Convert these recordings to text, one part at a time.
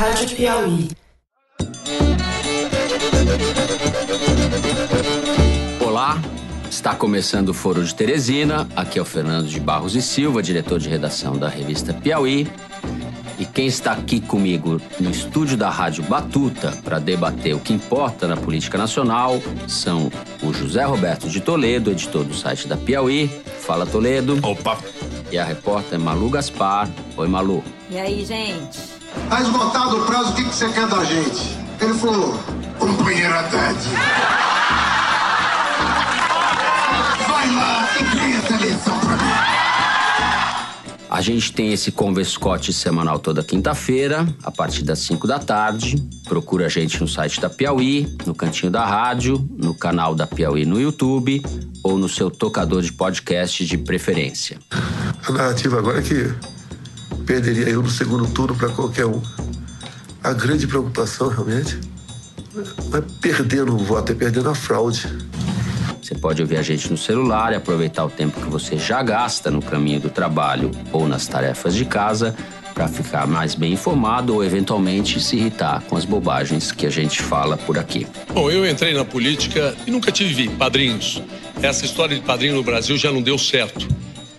Rádio Piauí. Olá, está começando o Foro de Teresina. Aqui é o Fernando de Barros e Silva, diretor de redação da revista Piauí. E quem está aqui comigo no estúdio da Rádio Batuta para debater o que importa na política nacional são o José Roberto de Toledo, editor do site da Piauí. Fala, Toledo. Opa! E a repórter Malu Gaspar. Oi, Malu. E aí, gente? Tá esgotado o prazo, o que, que você quer da gente? Ele falou, companheiro Haddad. Vai lá e ganha essa eleição pra mim. A gente tem esse Converscote semanal toda quinta-feira, a partir das 5 da tarde. Procura a gente no site da Piauí, no cantinho da rádio, no canal da Piauí no YouTube ou no seu tocador de podcast de preferência. A narrativa agora é que perderia eu no segundo turno para qualquer um. A grande preocupação realmente não é perder no voto, é perder na fraude. Você pode ouvir a gente no celular e aproveitar o tempo que você já gasta no caminho do trabalho ou nas tarefas de casa para ficar mais bem informado ou eventualmente se irritar com as bobagens que a gente fala por aqui. Bom, eu entrei na política e nunca tive padrinhos. Essa história de padrinho no Brasil já não deu certo.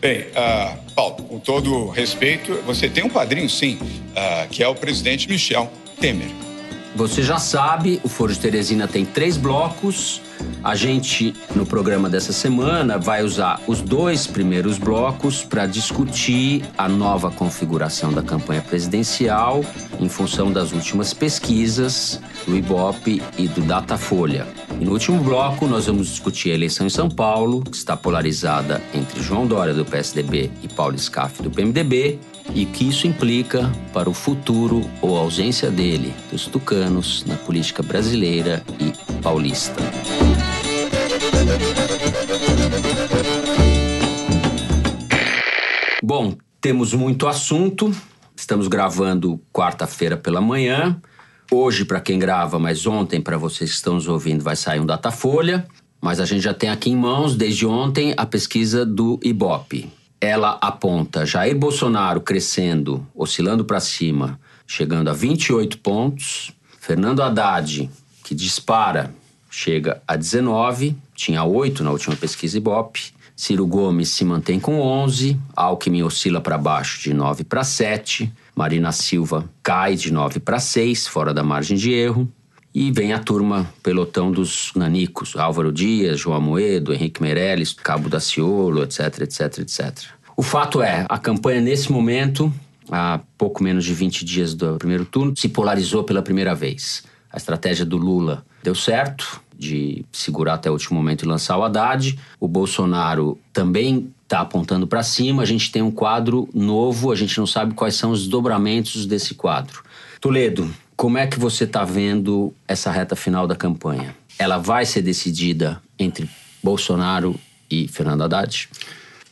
Bem, uh, Paulo, com todo respeito, você tem um padrinho, sim, uh, que é o presidente Michel Temer. Você já sabe, o Foro de Teresina tem três blocos. A gente, no programa dessa semana, vai usar os dois primeiros blocos para discutir a nova configuração da campanha presidencial em função das últimas pesquisas do Ibope e do Datafolha. E no último bloco, nós vamos discutir a eleição em São Paulo, que está polarizada entre João Dória, do PSDB, e Paulo Scaff, do PMDB, e que isso implica para o futuro ou ausência dele, dos tucanos, na política brasileira e paulista. Bom, temos muito assunto. Estamos gravando quarta-feira pela manhã. Hoje, para quem grava, mas ontem, para vocês que estão nos ouvindo, vai sair um Datafolha. Mas a gente já tem aqui em mãos, desde ontem, a pesquisa do Ibope. Ela aponta Jair Bolsonaro crescendo, oscilando para cima, chegando a 28 pontos. Fernando Haddad, que dispara, chega a 19, tinha 8 na última pesquisa Ibope. Ciro Gomes se mantém com 11, Alckmin oscila para baixo de 9 para 7, Marina Silva cai de 9 para 6, fora da margem de erro. E vem a turma, pelotão dos nanicos, Álvaro Dias, João Amoedo, Henrique Meirelles, Cabo Daciolo, etc, etc, etc. O fato é, a campanha nesse momento, há pouco menos de 20 dias do primeiro turno, se polarizou pela primeira vez. A estratégia do Lula deu certo, de segurar até o último momento e lançar o Haddad. O Bolsonaro também está apontando para cima. A gente tem um quadro novo, a gente não sabe quais são os dobramentos desse quadro. Toledo, como é que você está vendo essa reta final da campanha? Ela vai ser decidida entre Bolsonaro e Fernando Haddad?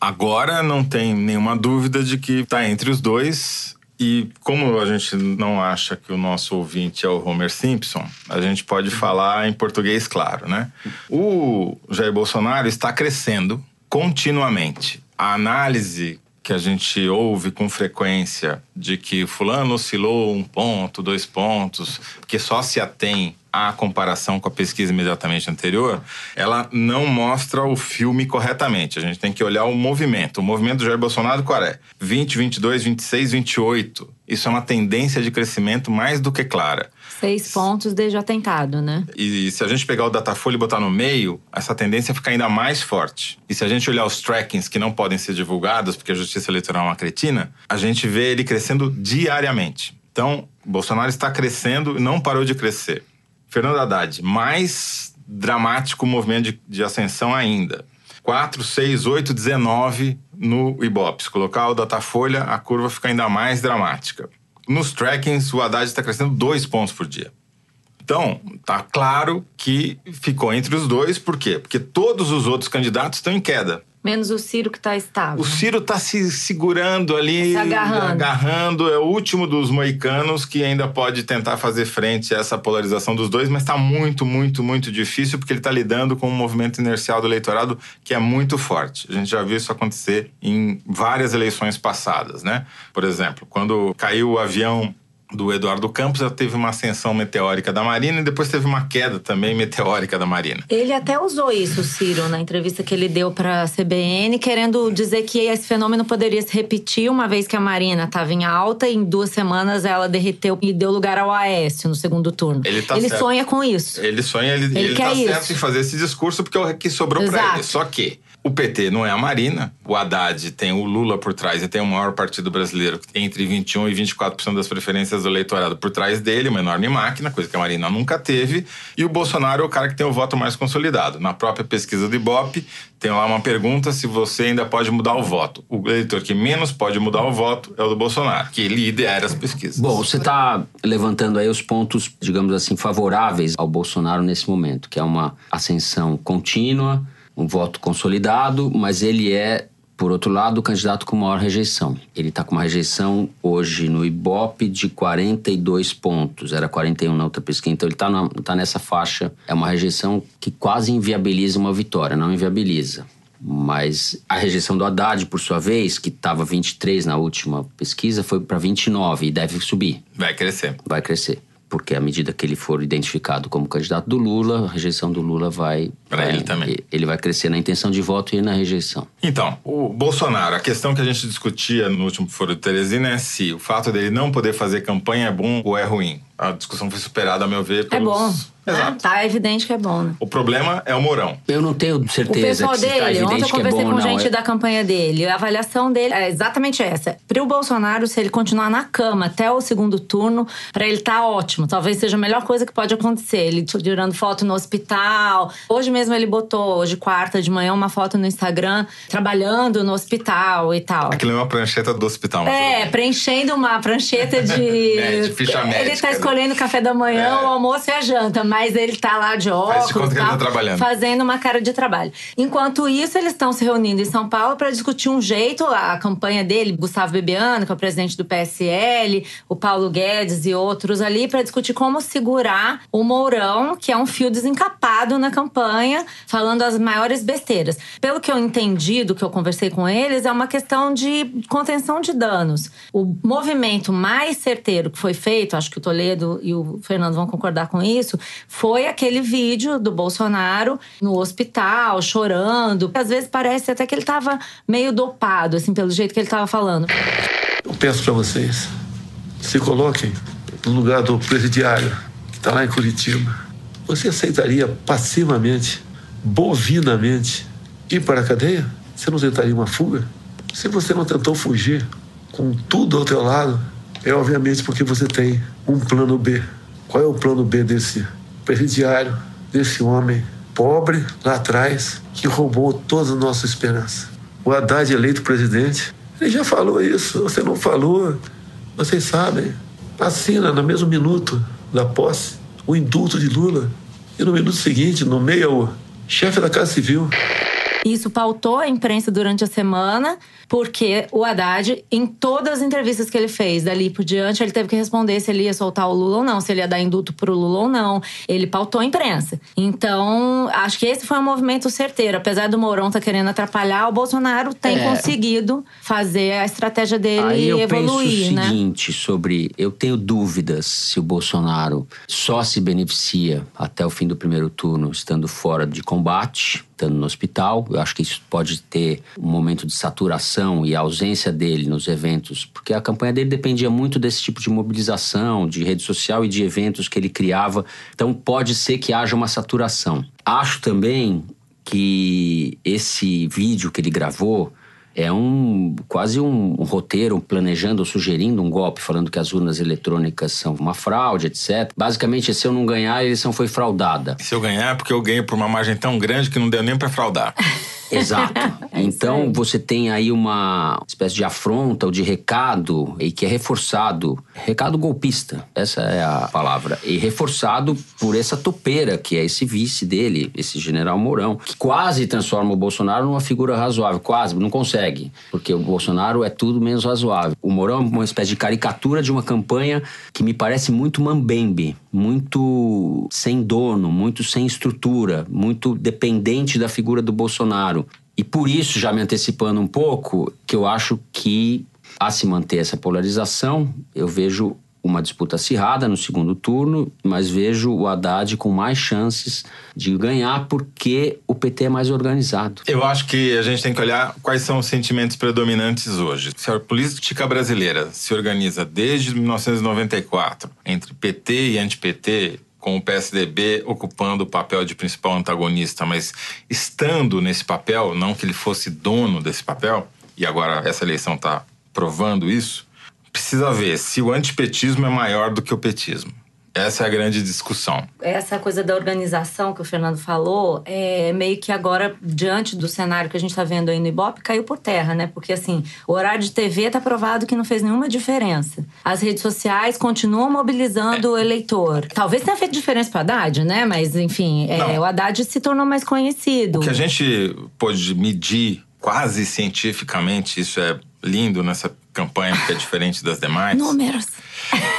Agora não tem nenhuma dúvida de que está entre os dois. E como a gente não acha que o nosso ouvinte é o Homer Simpson, a gente pode falar em português claro, né? O Jair Bolsonaro está crescendo continuamente. A análise que a gente ouve com frequência de que fulano oscilou um ponto, dois pontos, que só se atém à comparação com a pesquisa imediatamente anterior, ela não mostra o filme corretamente. A gente tem que olhar o movimento. O movimento do Jair Bolsonaro qual é? 20, 22, 26, 28. Isso é uma tendência de crescimento mais do que clara. Seis pontos desde o atentado, né? E se a gente pegar o Datafolha e botar no meio, essa tendência fica ainda mais forte. E se a gente olhar os trackings que não podem ser divulgados, porque a Justiça Eleitoral é uma cretina, a gente vê ele crescendo diariamente. Então, Bolsonaro está crescendo e não parou de crescer. Fernando Haddad, mais dramático movimento de, de ascensão ainda. 4, 6, 8, 19 no Ibope. Se colocar o Datafolha, a curva fica ainda mais dramática. Nos trackings, o Haddad está crescendo dois pontos por dia. Então, tá claro que ficou entre os dois, por quê? Porque todos os outros candidatos estão em queda. Menos o Ciro que está estável. O Ciro está se segurando ali, Se agarrando. agarrando. É o último dos moicanos que ainda pode tentar fazer frente a essa polarização dos dois, mas está muito, muito, muito difícil porque ele está lidando com um movimento inercial do eleitorado que é muito forte. A gente já viu isso acontecer em várias eleições passadas, né? Por exemplo, quando caiu o avião do Eduardo Campos, já teve uma ascensão meteórica da Marina e depois teve uma queda também meteórica da Marina. Ele até usou isso, Ciro, na entrevista que ele deu para a CBN, querendo dizer que esse fenômeno poderia se repetir uma vez que a Marina estava em alta e em duas semanas ela derreteu e deu lugar ao Aécio no segundo turno. Ele, tá ele sonha com isso. Ele sonha, ele, Ele ele, tá isso. certo em fazer esse discurso porque é o que sobrou pra Exato. ele. Só que o PT não é a Marina, o Haddad tem o Lula por trás e tem o maior partido brasileiro, entre 21 e 24% das preferências do eleitorado por trás dele, uma enorme máquina, coisa que a Marina nunca teve, e o Bolsonaro é o cara que tem o voto mais consolidado. Na própria pesquisa do Ibope, tem lá uma pergunta se você ainda pode mudar o voto. O eleitor que menos pode mudar o voto é o do Bolsonaro, que lidera as pesquisas. Bom, você está levantando aí os pontos, digamos assim, favoráveis ao Bolsonaro nesse momento, que é uma ascensão contínua, um voto consolidado, mas ele é, por outro lado, o candidato com maior rejeição. Ele está com uma rejeição hoje no Ibope de 42 pontos, era 41 na outra pesquisa, então ele está tá nessa faixa. É uma rejeição que quase inviabiliza uma vitória, não inviabiliza. Mas a rejeição do Haddad, por sua vez, que estava 23 na última pesquisa, foi para 29 e deve subir Vai crescer. vai crescer. Porque à medida que ele for identificado como candidato do Lula, a rejeição do Lula vai. Pra vai- ele também. Ele vai crescer na intenção de voto e na rejeição. Então, o Bolsonaro, a questão que a gente discutia no último Foro de Teresina é se o fato dele não poder fazer campanha é bom ou é ruim. A discussão foi superada, a meu ver, É pelos... bom. Exato. né? Tá evidente que é bom, né? O problema é o Mourão. Eu não tenho O certeza pessoal que se tá dele, ontem evidente eu é conversei bom com não. gente É- da campanha dele. A avaliação dele é exatamente essa. Para o Bolsonaro, se ele continuar na cama até o segundo turno, para ele tá ótimo. Talvez seja a melhor coisa que pode acontecer. Ele tirando foto no hospital. Hoje mesmo ele botou, hoje quarta de manhã, uma foto no Instagram, trabalhando no hospital e tal. Aquilo é uma prancheta do hospital. É, preenchendo uma prancheta de. Médico, ficha Ele médica, tá né? escolhendo o café da manhã, É. o almoço e a janta, mas ele tá lá de óculos. tá trabalhando. Fazendo uma cara de trabalho. Enquanto isso, eles estão se reunindo em São Paulo para discutir um jeito, a campanha dele, Gustavo Bebiano, que é o presidente do PSL, o Paulo Guedes e outros ali, para discutir como segurar o Mourão, que é um fio desencapado na campanha, falando as maiores besteiras. Pelo que eu entendi do que eu conversei com eles, é uma questão de contenção de danos. O movimento mais certeiro que foi feito, acho que o Toledo e o Fernando vão concordar com isso, foi aquele vídeo do Bolsonaro no hospital, chorando. Às vezes parece até que ele tava meio dopado, assim, pelo jeito que ele tava falando. Eu peço para vocês, se coloquem no lugar do presidiário que está lá em Curitiba. Você aceitaria passivamente, bovinamente, ir para a cadeia? Você não tentaria uma fuga? Se você não tentou fugir com tudo ao teu lado, é obviamente porque você tem um plano B. Qual é o plano B desse presidiário, desse homem pobre lá atrás que roubou toda a nossa esperança? O Haddad eleito presidente, ele já falou isso. Você não falou, vocês sabem. Assina no mesmo minuto da posse o indulto de Lula. E no minuto seguinte, nomeia o chefe da Casa Civil. Isso pautou a imprensa durante a semana, porque o Haddad, em todas as entrevistas que ele fez dali por diante, ele teve que responder se ele ia soltar o Lula ou não, se ele ia dar indulto pro Lula ou não. Ele pautou a imprensa. Então, acho que esse foi um movimento certeiro. Apesar do Mourão estar querendo atrapalhar, o Bolsonaro tem É. conseguido fazer a estratégia dele Aí eu evoluir, penso o né? seguinte sobre. Eu tenho dúvidas se o Bolsonaro só se beneficia até o fim do primeiro turno estando fora de combate, estando no hospital. Eu acho que isso pode ter um momento de saturação e ausência dele nos eventos, porque a campanha dele dependia muito desse tipo de mobilização, de rede social e de eventos que ele criava. Então pode ser que haja uma saturação. Acho também que esse vídeo que ele gravou é um quase um, um roteiro planejando ou sugerindo um golpe, falando que as urnas eletrônicas são uma fraude, etc. Basicamente, se eu não ganhar, a eleição foi fraudada. Se eu ganhar, é porque eu ganhei por uma margem tão grande que não deu nem pra fraudar. Exato. É então você tem aí uma espécie de afronta ou de recado e que é reforçado, recado golpista, essa é a palavra, e reforçado por essa topeira que é esse vice dele, esse general Mourão, que quase transforma o Bolsonaro numa figura razoável, quase, não consegue, porque o Bolsonaro é tudo menos razoável. O Mourão é uma espécie de caricatura de uma campanha que me parece muito mambembe, muito sem dono, muito sem estrutura, muito dependente da figura do Bolsonaro. E por isso, já me antecipando um pouco, que eu acho que, a se manter essa polarização, eu vejo uma disputa acirrada no segundo turno, mas vejo o Haddad com mais chances de ganhar porque o PT é mais organizado. Eu acho que a gente tem que olhar quais são os sentimentos predominantes hoje. Se a política brasileira se organiza desde 1994 entre PT e anti-PT, com o PSDB ocupando o papel de principal antagonista, mas estando nesse papel, não que ele fosse dono desse papel, e agora essa eleição está provando isso, precisa ver se o antipetismo é maior do que o petismo. Essa é a grande discussão. Essa coisa da organização que o Fernando falou, é meio que agora, diante do cenário que a gente está vendo aí no Ibope, caiu por terra, né? Porque, assim, o horário de TV está provado que não fez nenhuma diferença. As redes sociais continuam mobilizando é. o eleitor. Talvez tenha feito diferença para Haddad, né? Mas, enfim, é, o Haddad se tornou mais conhecido. O que a gente pôde medir quase cientificamente, isso é lindo nessa campanha que é diferente das demais. Números.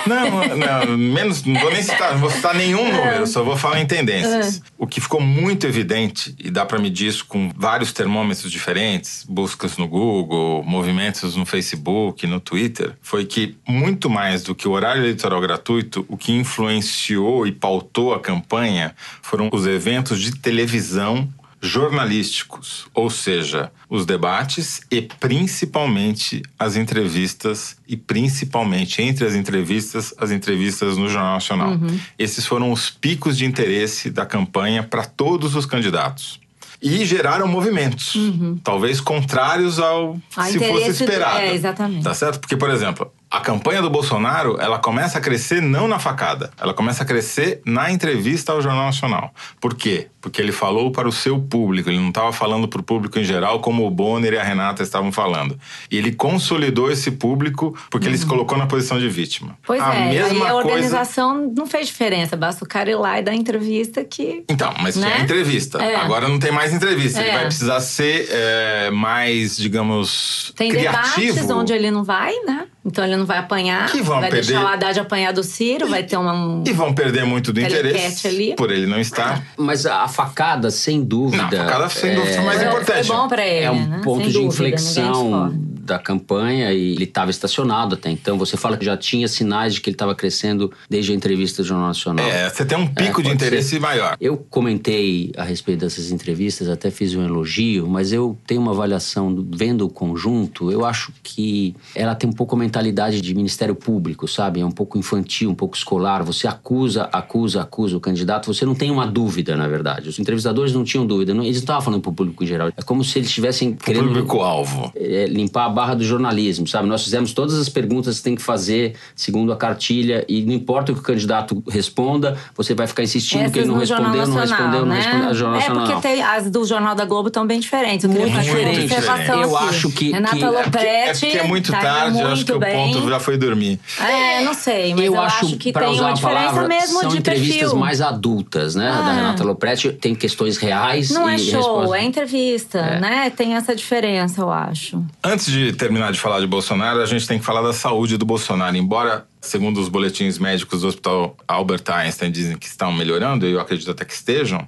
Não, não, menos, não vou nem citar, não vou citar nenhum é. número, só vou falar em tendências. É. O que ficou muito evidente, e dá para medir isso com vários termômetros diferentes, buscas no Google, movimentos no Facebook, no Twitter, foi que muito mais do que o horário eleitoral gratuito, o que influenciou e pautou a campanha foram os eventos de televisão jornalísticos, ou seja, os debates e principalmente as entrevistas e principalmente entre as entrevistas, as entrevistas no Jornal Nacional. Uhum. Esses foram os picos de interesse da campanha para todos os candidatos. E geraram movimentos, uhum. talvez contrários ao a se fosse esperado. É, exatamente. Tá certo? Porque, por exemplo, a campanha do Bolsonaro, ela começa a crescer não na facada, ela começa a crescer na entrevista ao Jornal Nacional. Por quê? Porque ele falou para o seu público, ele não estava falando para o público em geral como o Bonner e a Renata estavam falando. E ele consolidou esse público porque uhum. ele se uhum. colocou na posição de vítima. Pois a é, mesma aí a organização coisa... não fez diferença, basta o cara ir lá e dar entrevista que... Então, mas né? tinha entrevista. É. Agora não tem mais entrevista, é. ele vai precisar ser é, mais, digamos, tem criativo. Tem debates onde ele não vai, né? Então ele não vai apanhar, que vão vai perder... deixar o Haddad apanhar do Ciro, vai ter uma. E vão perder muito do interesse ali. por ele não estar. Mas a facada, sem dúvida. Não, a facada, sem dúvida, é mais importante. Foi bom pra ele. É um né? ponto sem de dúvida, inflexão da campanha e ele estava estacionado até então. Você fala que já tinha sinais de que ele estava crescendo desde a entrevista do Jornal Nacional. É, você tem um pico é, de interesse ser. maior. Eu comentei a respeito dessas entrevistas, até fiz um elogio, mas eu tenho uma avaliação, vendo o conjunto, eu acho que ela tem um pouco a mentalidade de Ministério Público, sabe? É um pouco infantil, um pouco escolar. Você acusa, acusa, acusa o candidato, você não tem uma dúvida, na verdade. Os entrevistadores não tinham dúvida, não, eles não estavam falando para o público em geral. É como se eles estivessem querendo. Público-alvo. É, limpar a barra do jornalismo, sabe? Nós fizemos todas as perguntas que tem que fazer segundo a cartilha e não importa o que o candidato responda, você vai ficar insistindo Essas que ele não respondeu, não respondeu, né? não respondeu. Jornal é Nacional. porque tem, as do Jornal da Globo estão bem diferentes. Eu muito diferente. Eu aqui. acho que. Renata que... Lopretti. É porque, é porque é muito tá tarde, eu acho que bem. o ponto já foi dormir. É, não sei, mas eu, eu acho, que tem uma diferença palavra, mesmo são de entrevistas perfil. mais adultas, né? Ah. Da Renata Lopretti tem questões reais. Não e é show, respostas... é entrevista, é. né? Tem essa diferença, eu acho. Antes de terminar de falar de Bolsonaro, a gente tem que falar da saúde do Bolsonaro. Embora, segundo os boletins médicos do Hospital Albert Einstein, dizem que estão melhorando, e eu acredito até que estejam,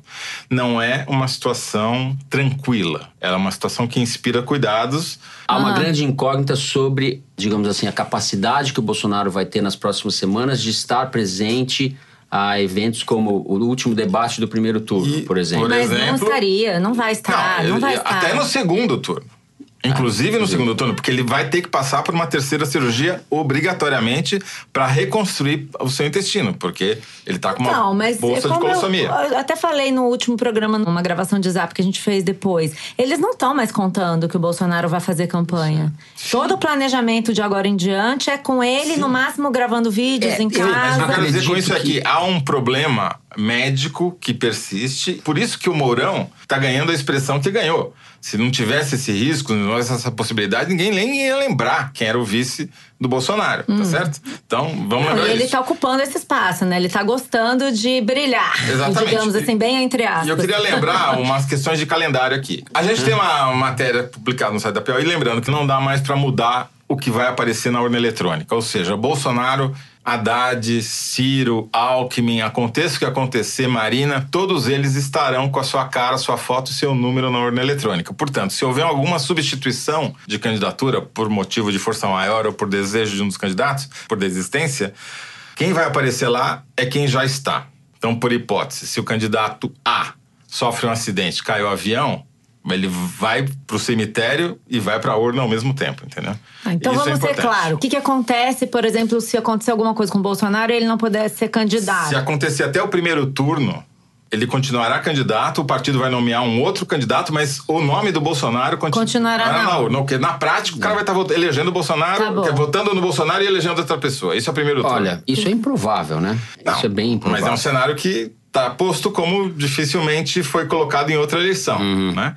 não é uma situação tranquila. Ela é uma situação que inspira cuidados. Há uma ah. grande incógnita sobre, digamos assim, a capacidade que o Bolsonaro vai ter nas próximas semanas de estar presente a eventos como o último debate do primeiro turno, e, por exemplo. Por Mas exemplo, não estaria, não vai estar, não, não vai estar. Até no segundo turno. Inclusive no segundo turno, porque ele vai ter que passar por uma terceira cirurgia obrigatoriamente para reconstruir o seu intestino, porque ele tá com uma não, mas bolsa de colossomia. Eu, eu, até falei no último programa, numa gravação de zap que a gente fez depois. Eles não estão mais contando que o Bolsonaro vai fazer campanha. Sim. Todo o planejamento de agora em diante é com ele, Sim. no máximo, gravando vídeos é, em casa. Mas eu quero dizer com isso aqui, há um problema médico que persiste. Por isso que o Mourão tá ganhando a expressão que ganhou. Se não tivesse esse risco, não tivesse essa possibilidade, ninguém nem ia lembrar quem era o vice do Bolsonaro, tá hum. certo? Então, vamos lembrar E ele isso. tá ocupando esse espaço, né? Ele tá gostando de brilhar. Exatamente. Digamos assim, bem entre aspas. E eu queria lembrar umas questões de calendário aqui. A gente tem uma matéria publicada no site da PO, e lembrando que não dá mais para mudar o que vai aparecer na urna eletrônica. Ou seja, Bolsonaro Haddad, Ciro, Alckmin, aconteça o que acontecer, Marina, todos eles estarão com a sua cara, sua foto e seu número na urna eletrônica. Portanto, se houver alguma substituição de candidatura por motivo de força maior ou por desejo de um dos candidatos, por desistência, quem vai aparecer lá é quem já está. Então, por hipótese, se o candidato A sofre um acidente, cai o avião, ele vai pro cemitério e vai pra urna ao mesmo tempo, entendeu? Ah, então Isso é vamos ser importante. claro. O que, que acontece, por exemplo, se acontecer alguma coisa com o Bolsonaro e ele não puder ser candidato? Se acontecer até o primeiro turno, ele continuará candidato, o partido vai nomear um outro candidato, mas o nome do Bolsonaro continu- Continuará na na urna. Porque na prática, o cara vai estar elegendo o Bolsonaro, Tá votando no Bolsonaro e elegendo outra pessoa. Isso é o primeiro turno. Olha, isso é improvável, né? Não, isso é bem improvável. Mas é um cenário que está posto como dificilmente foi colocado em outra eleição, Uhum. né?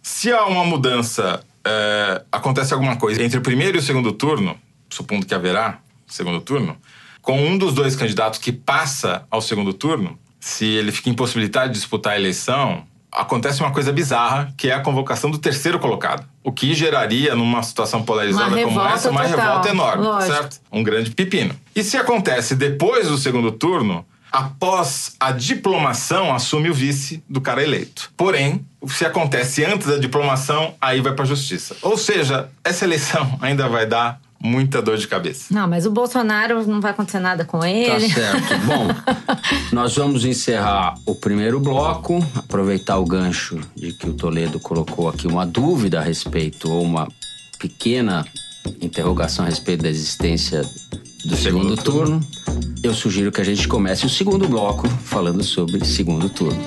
Se há uma mudança, é, acontece alguma coisa entre o primeiro e o segundo turno, supondo que haverá segundo turno, com um dos dois candidatos que passa ao segundo turno, se ele fica impossibilitado de disputar a eleição, acontece uma coisa bizarra, que é a convocação do terceiro colocado. O que geraria, numa situação polarizada Uma como essa, uma total, revolta enorme, lógico. certo? Um grande pepino. E se acontece depois do segundo turno, após a diplomação, assume o vice do cara eleito. Porém, se acontece antes da diplomação, aí vai pra justiça. Ou seja, essa eleição ainda vai dar muita dor de cabeça. Não, mas o Bolsonaro não vai acontecer nada com Tá ele. certo. Bom, nós vamos encerrar o primeiro bloco, aproveitar o gancho de que o Toledo colocou aqui uma dúvida a respeito, ou uma pequena interrogação a respeito da existência do segundo, turno. Eu sugiro que a gente comece o segundo bloco falando sobre segundo turno.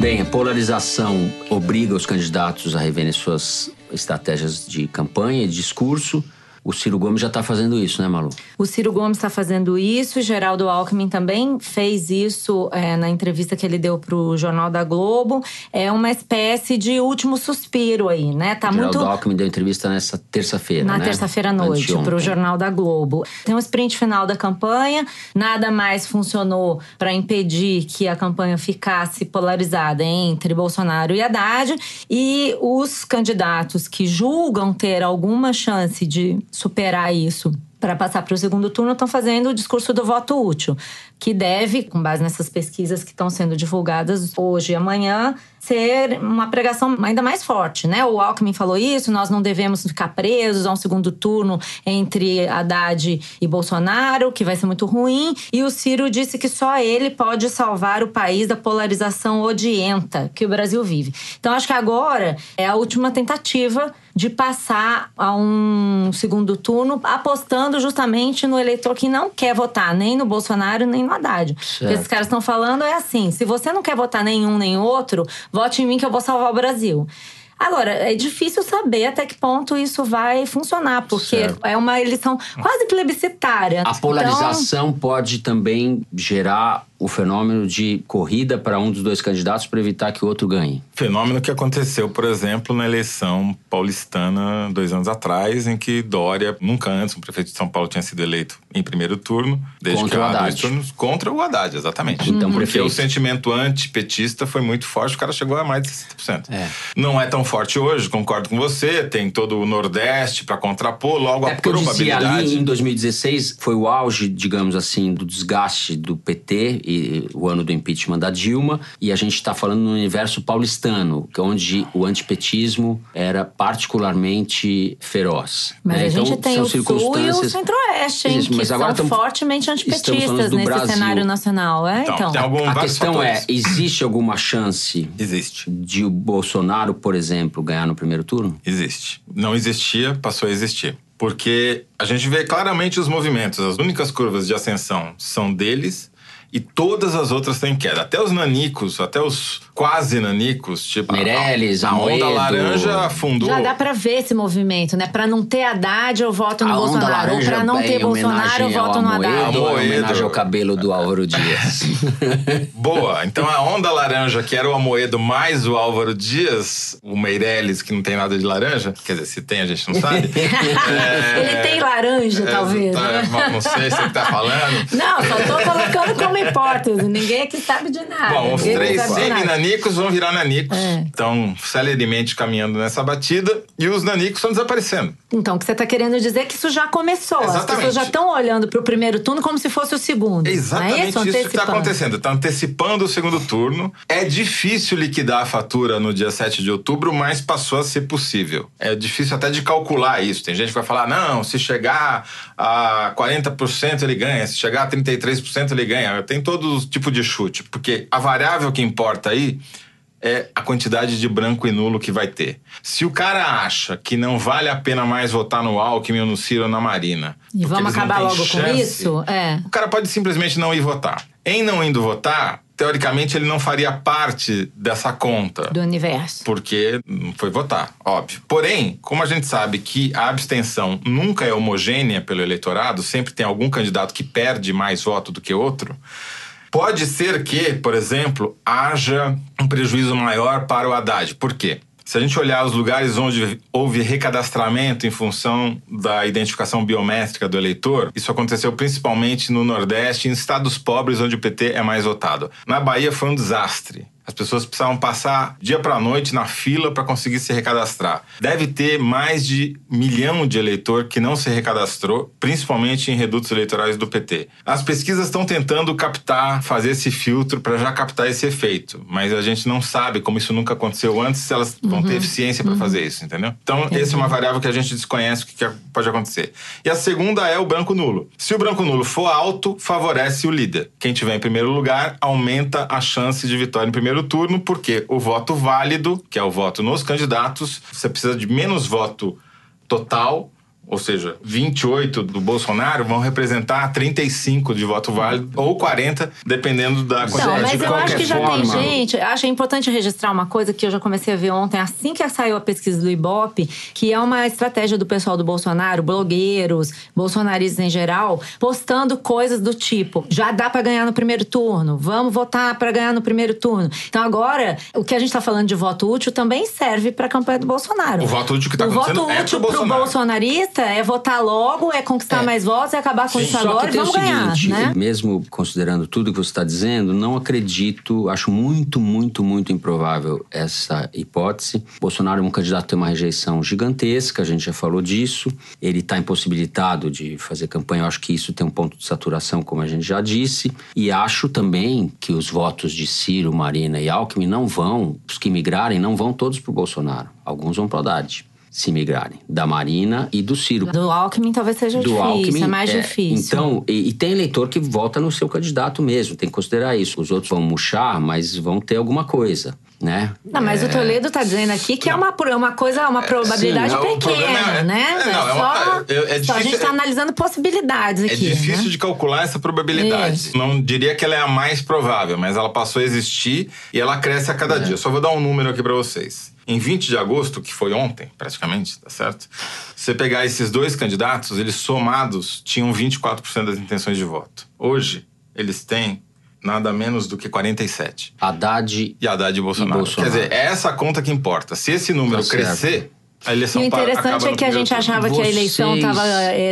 Bem, a polarização obriga os candidatos a reverem suas estratégias de campanha e discurso. O Ciro Gomes já está fazendo isso, né, Malu? O Ciro Gomes está fazendo isso, Geraldo Alckmin também fez isso é, na entrevista que ele deu para o Jornal da Globo. É uma espécie de último suspiro aí, né? Tá Geraldo muito Alckmin deu entrevista nessa terça-feira, na né? terça-feira à noite para o Jornal da Globo. Tem um sprint final da campanha, nada mais funcionou para impedir que a campanha ficasse polarizada entre Bolsonaro e Haddad. E os candidatos que julgam ter alguma chance de superar isso. Para passar para o segundo turno estão fazendo o discurso do voto útil, que deve, com base nessas pesquisas que estão sendo divulgadas hoje e amanhã, ser uma pregação ainda mais forte, né? O Alckmin falou isso, nós não devemos ficar presos a um segundo turno entre Haddad e Bolsonaro, que vai ser muito ruim, e o Ciro disse que só ele pode salvar o país da polarização odienta que o Brasil vive. Então acho que agora é a última tentativa de passar a um segundo turno apostando justamente no eleitor que não quer votar nem no Bolsonaro nem Haddad. O que Certo. esses caras estão falando é assim: se você não quer votar nenhum nem outro, vote em mim que eu vou salvar o Brasil. Agora, é difícil saber até que ponto isso vai funcionar, porque Certo. é uma eleição quase plebiscitária. A polarização pode também gerar o fenômeno de corrida para um dos dois candidatos para evitar que o outro ganhe. Fenômeno que aconteceu, por exemplo, na eleição paulistana dois anos atrás, em que Dória, nunca antes um prefeito de São Paulo tinha sido eleito em primeiro turno, desde Contra que o há dois Haddad. turnos, contra o Haddad, exatamente. Então, Porque prefeito. o sentimento antipetista foi muito forte, o cara chegou a mais de 60%. É. Não é tão forte hoje, concordo com você, tem todo o Nordeste para contrapor, logo É a porque probabilidade. ali em 2016 foi o auge, digamos assim, do desgaste do PT e o ano do impeachment da Dilma. E a gente está falando no universo paulistano, que é onde o antipetismo era particularmente feroz. Mas né? a gente Então, tem são o Sul e o circunstâncias- Centro-Oeste, hein? Existe, Que mas agora são estamos- fortemente antipetistas nesse Brasil. cenário nacional. É, Então, então. algum- A questão é, fatores. existe alguma chance Existe. de o Bolsonaro, por exemplo, ganhar no primeiro turno? Existe. Não existia, passou a existir. Porque a gente vê claramente os movimentos. As únicas curvas de ascensão são deles e todas as outras têm queda. Até os nanicos, até os quase nanicos, tipo. a- Meirelles, a, onda Amoedo. laranja afundou. Já dá pra ver esse movimento, né? Pra não ter Haddad, eu voto no A onda Bolsonaro. Ou pra não é ter Bolsonaro, eu voto no Amoedo, Haddad. ou é Amoedo. homenagem ao cabelo do Álvaro Dias. Boa. Então a onda laranja, que era o Amoedo mais o Álvaro Dias, o Meirelles, que não tem nada de laranja, quer dizer, se tem, a gente não sabe. É, Ele tem laranja, é, talvez. tá, né? Não sei se ele tá falando. Não, só tô colocando como não importa, ninguém aqui sabe de nada. Bom, os três semi-nanicos vão virar nanicos. É. Estão celeremente caminhando nessa batida e os nanicos estão desaparecendo. Então, o que você está querendo dizer é que isso já começou. As Exatamente. pessoas já estão olhando para o primeiro turno como se fosse o segundo. É exatamente é isso, isso? que está acontecendo. Está antecipando o segundo turno. É difícil liquidar a fatura no dia 7 de outubro, mas passou a ser possível. É difícil até de calcular isso. Tem gente que vai falar: não, se chegar a 40% ele ganha, se chegar a 33% ele ganha. Tem todo tipo de chute, porque a variável que importa aí é a quantidade de branco e nulo que vai ter. Se o cara acha que não vale a pena mais votar no Alckmin ou no Ciro ou na Marina. E vamos acabar logo com chance, isso? É. o cara pode simplesmente não ir votar. Em não indo votar, teoricamente ele não faria parte dessa conta. Do universo. Porque não foi votar, óbvio. Porém, como a gente sabe que a abstenção nunca é homogênea pelo eleitorado, sempre tem algum candidato que perde mais voto do que outro, pode ser que, por exemplo, haja um prejuízo maior para o Haddad. Por quê? Se a gente olhar os lugares onde houve recadastramento em função da identificação biométrica do eleitor, isso aconteceu principalmente no Nordeste, em estados pobres onde o PT é mais votado. Na Bahia foi um desastre. As pessoas precisavam passar dia para noite na fila para conseguir se recadastrar. Deve ter mais de milhão de eleitor que não se recadastrou, principalmente em redutos eleitorais do PT. As pesquisas estão tentando captar, fazer esse filtro para já captar esse efeito, mas a gente não sabe como isso nunca aconteceu antes, se elas vão ter eficiência para fazer isso, entendeu? Então, essa é uma variável que a gente desconhece o que que pode acontecer. E a segunda é o branco nulo. Se o branco nulo for alto, favorece o líder. Quem tiver em primeiro lugar aumenta a chance de vitória em primeiro turno, porque o voto válido, que é o voto nos candidatos, você precisa de menos voto total, ou seja, 28 do Bolsonaro vão representar 35 de voto válido, ou 40, dependendo da Não, quantidade. mas de eu acho qualquer que já forma- tem gente. Acho importante registrar uma coisa que eu já comecei a ver ontem, assim que saiu a pesquisa do Ibope, que é uma estratégia do pessoal do Bolsonaro, blogueiros, bolsonaristas em geral, postando coisas do tipo: já dá pra ganhar no primeiro turno, vamos votar pra ganhar no primeiro turno. Então agora, o que a gente tá falando de voto útil também serve pra campanha do Bolsonaro. O voto útil que tá o acontecendo voto é útil pro pro Bolsonaro. É votar logo, é conquistar mais votos, é acabar com isso Só agora e vamos ganhar, seguinte, né? mesmo considerando tudo que você está dizendo, não acredito, acho muito, muito, muito improvável essa hipótese. Bolsonaro é um candidato que tem uma rejeição gigantesca, a gente já falou disso. Ele está impossibilitado de fazer campanha, eu acho que isso tem um ponto de saturação, como a gente já disse. E acho também que os votos de Ciro, Marina e Alckmin não vão, os que migrarem, não vão todos para o Bolsonaro. Alguns vão para o Haddad. Se migrarem, da Marina e do Ciro Do Alckmin talvez seja do difícil, Alckmin. é mais é, difícil. Então, e, e tem eleitor que vota no seu candidato mesmo, tem que considerar isso. Os outros vão murchar, mas vão ter alguma coisa, né? Não, mas o Toledo tá dizendo aqui que é uma, pro- uma coisa, uma probabilidade sim, é, o pequena, é- né? é, não, é uma- só, é- é só a gente tá analisando possibilidades É aqui. difícil né? de calcular essa probabilidade. Isso. Não diria que ela é a mais provável, mas ela passou a existir e ela cresce a cada É. dia. Só vou dar um número aqui para vocês. Em 20 de agosto, que foi ontem, praticamente, tá certo? Você pegar esses dois candidatos, eles somados tinham 24% das intenções de voto. Hoje, eles têm nada menos do que 47. Haddad E Haddad e Bolsonaro. E Bolsonaro. Quer dizer, é essa conta que importa. Se esse número Tá crescer, a E eleição o pa- acaba interessante é que a gente turno. achava que a eleição estava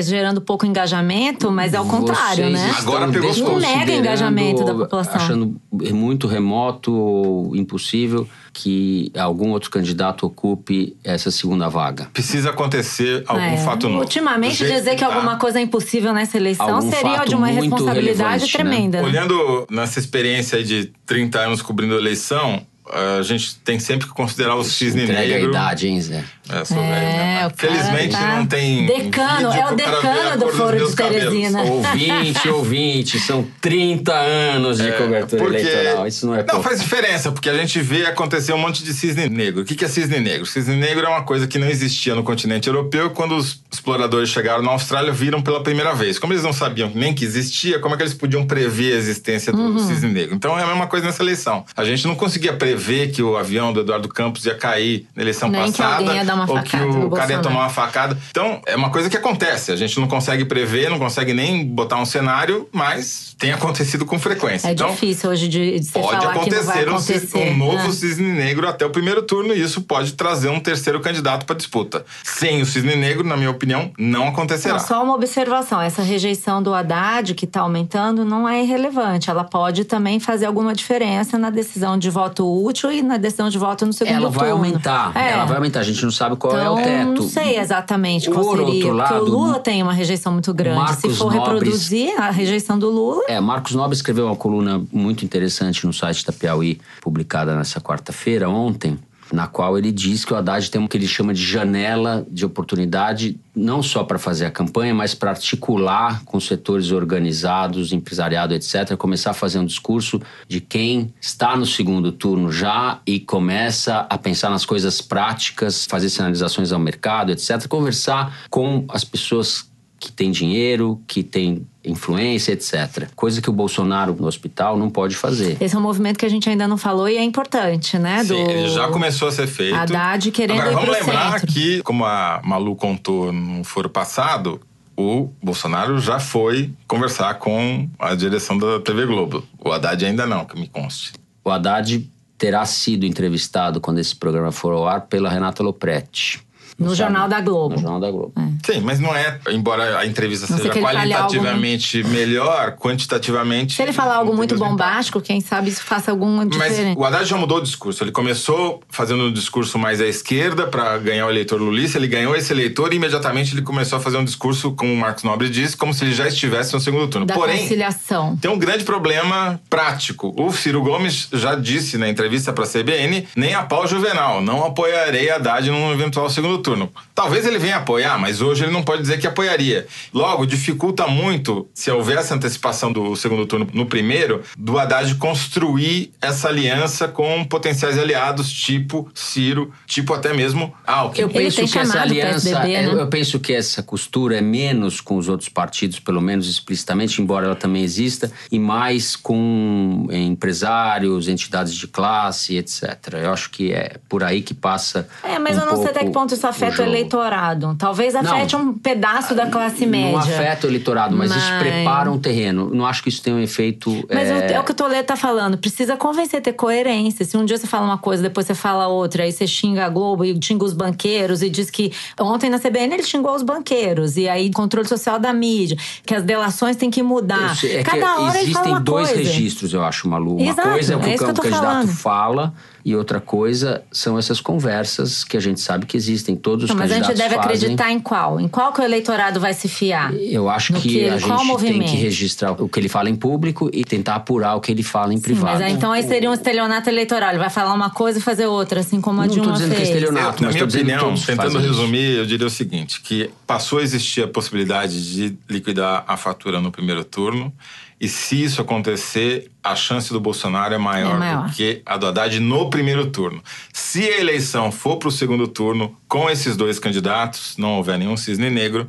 gerando pouco engajamento, mas é o contrário, né? Agora pegou fogo. Não nega engajamento da população. Achando muito remoto ou impossível que algum outro candidato ocupe essa segunda vaga. Precisa acontecer algum É, fato novo. Ultimamente, dizer que tá. alguma coisa é impossível nessa eleição Algum seria de uma responsabilidade né? tremenda. né? Olhando nessa experiência de 30 anos cobrindo a eleição, a gente tem sempre que considerar o cisne Entrega a negro. idade, hein, Zé? É, sou É, velho, né? cara Felizmente tá não tem. decano, é o a decano do Foro de. Teresina. Ouvinte, ouvinte, são 30 anos de cobertura Porque- eleitoral. Isso não é Não, pouco. faz diferença, porque a gente vê acontecer um monte de cisne negro. O que que é cisne negro? Cisne negro é uma coisa que não existia no continente europeu. Quando os exploradores chegaram na Austrália, viram pela primeira vez. Como eles não sabiam nem que existia, como é que eles podiam prever a existência do Uhum. cisne negro? Então é a mesma coisa nessa eleição. A gente não conseguia prever prever que o avião do Eduardo Campos ia cair na eleição Nem que passada. uma ou que o cara ia tomar uma facada. Então, é uma coisa que acontece. A gente não consegue prever, não consegue nem botar um cenário, mas tem acontecido com frequência. É então, difícil hoje de, de Pode falar que acontecer um, acontecer. um novo né? cisne negro até o primeiro turno e isso pode trazer um terceiro candidato para disputa. Sem o cisne negro, na minha opinião, não acontecerá. Não, só uma observação. Essa rejeição do Haddad, que está aumentando, não é irrelevante. Ela pode também fazer alguma diferença na decisão de voto útil e na decisão de voto no segundo Ela vai turno. aumentar. É. Ela vai aumentar. A gente não sabe qual é o Então, teto. não sei exatamente qual Por seria. outro porque lado, o Lula tem uma rejeição muito grande. Se Marcos for Nobres- reproduzir a rejeição do Lula, É, Marcos Nobre escreveu uma coluna muito interessante no site da Piauí, publicada nessa quarta-feira, ontem, na qual ele diz que o Haddad tem o que ele chama de janela de oportunidade, não só para fazer a campanha, mas para articular com setores organizados, empresariado, etc., começar a fazer um discurso de quem está no segundo turno já e começa a pensar nas coisas práticas, fazer sinalizações ao mercado, etc., conversar com as pessoas que tem dinheiro, que tem influência, etc. Coisa que o Bolsonaro no hospital não pode fazer. esse é um movimento que a gente ainda não falou e é importante, né? Do... Sim, ele já começou a ser feito. Haddad querendo Agora, ir vamos lembrar centro. que, como a Malu contou no foro passado, o Bolsonaro já foi conversar com a direção da TV Globo. O Haddad ainda não, que me conste. O Haddad terá sido entrevistado, quando esse programa for ao ar, pela Renata Lopretti. No Sabe? Jornal da Globo. No Jornal da Globo. Sim, mas não é, embora a entrevista Não seja ele fale algo qualitativamente melhor, quantitativamente. Se ele falar algo muito bombástico, quem sabe isso faça alguma Mas diferença. o Haddad já mudou o discurso. Ele começou fazendo um discurso mais à esquerda para ganhar o eleitor lulista. Ele ganhou esse eleitor e imediatamente ele começou a fazer um discurso, como o Marcos Nobre disse, como se ele já estivesse no segundo turno. Da Porém, conciliação. tem um grande problema prático. O Ciro Gomes já disse na entrevista para a CBN: nem a pau Juvenal, não apoiarei Haddad num eventual segundo turno. Talvez ele venha apoiar, mas hoje ele não pode dizer que apoiaria. Logo, dificulta muito, se houvesse antecipação do segundo turno no primeiro, do Haddad construir essa aliança com potenciais aliados, tipo Ciro, tipo até mesmo Alckmin. Eu penso que essa aliança, PSDB, é, né? eu penso que essa costura é menos com os outros partidos, pelo menos explicitamente, embora ela também exista, e mais com eh, empresários, entidades de classe, etc. Eu acho que é por aí que passa. É, mas um eu não sei até que pouco ponto isso afeta o, jogo. eleitorado. Talvez afete Não. um pedaço da classe média. Não afeta o eleitorado, mas, isso Mas- prepara um terreno. Não acho que isso tenha um efeito. Mas é, o- é o que o Toledo tá falando. Precisa convencer, ter coerência. Se um dia você fala uma coisa, depois você fala outra, aí você xinga a Globo e xinga os banqueiros e diz que ontem na CBN ele xingou os banqueiros. E aí, controle social da mídia, que as delações têm que mudar. É que Cada hora ele fala existem uma dois coisa. registros, eu acho, Malu. Uma Exato, coisa é o que é isso o que tô candidato falando. fala e outra coisa são essas conversas que a gente sabe que existem. Todos os Não, mas a candidatos gente deve fazem. acreditar em qual? Em qual que o eleitorado vai se fiar? Eu acho que, que a gente tem movimento? que registrar o que ele fala em público e tentar apurar o que ele fala em Sim, privado. mas aí, então aí seria um estelionato eleitoral. Ele vai falar uma coisa e fazer outra, assim como a Não tô Dilma dizendo que é fez. estelionato. Eu, na mas minha tô dizendo que opinião, todos tentando fazem isso. resumir, eu diria o seguinte: que passou a existir a possibilidade de liquidar a fatura no primeiro turno. E se isso acontecer, a chance do Bolsonaro é maior, É maior. do que a do Haddad no primeiro turno. Se a eleição for para o segundo turno, com esses dois candidatos, não houver nenhum cisne negro,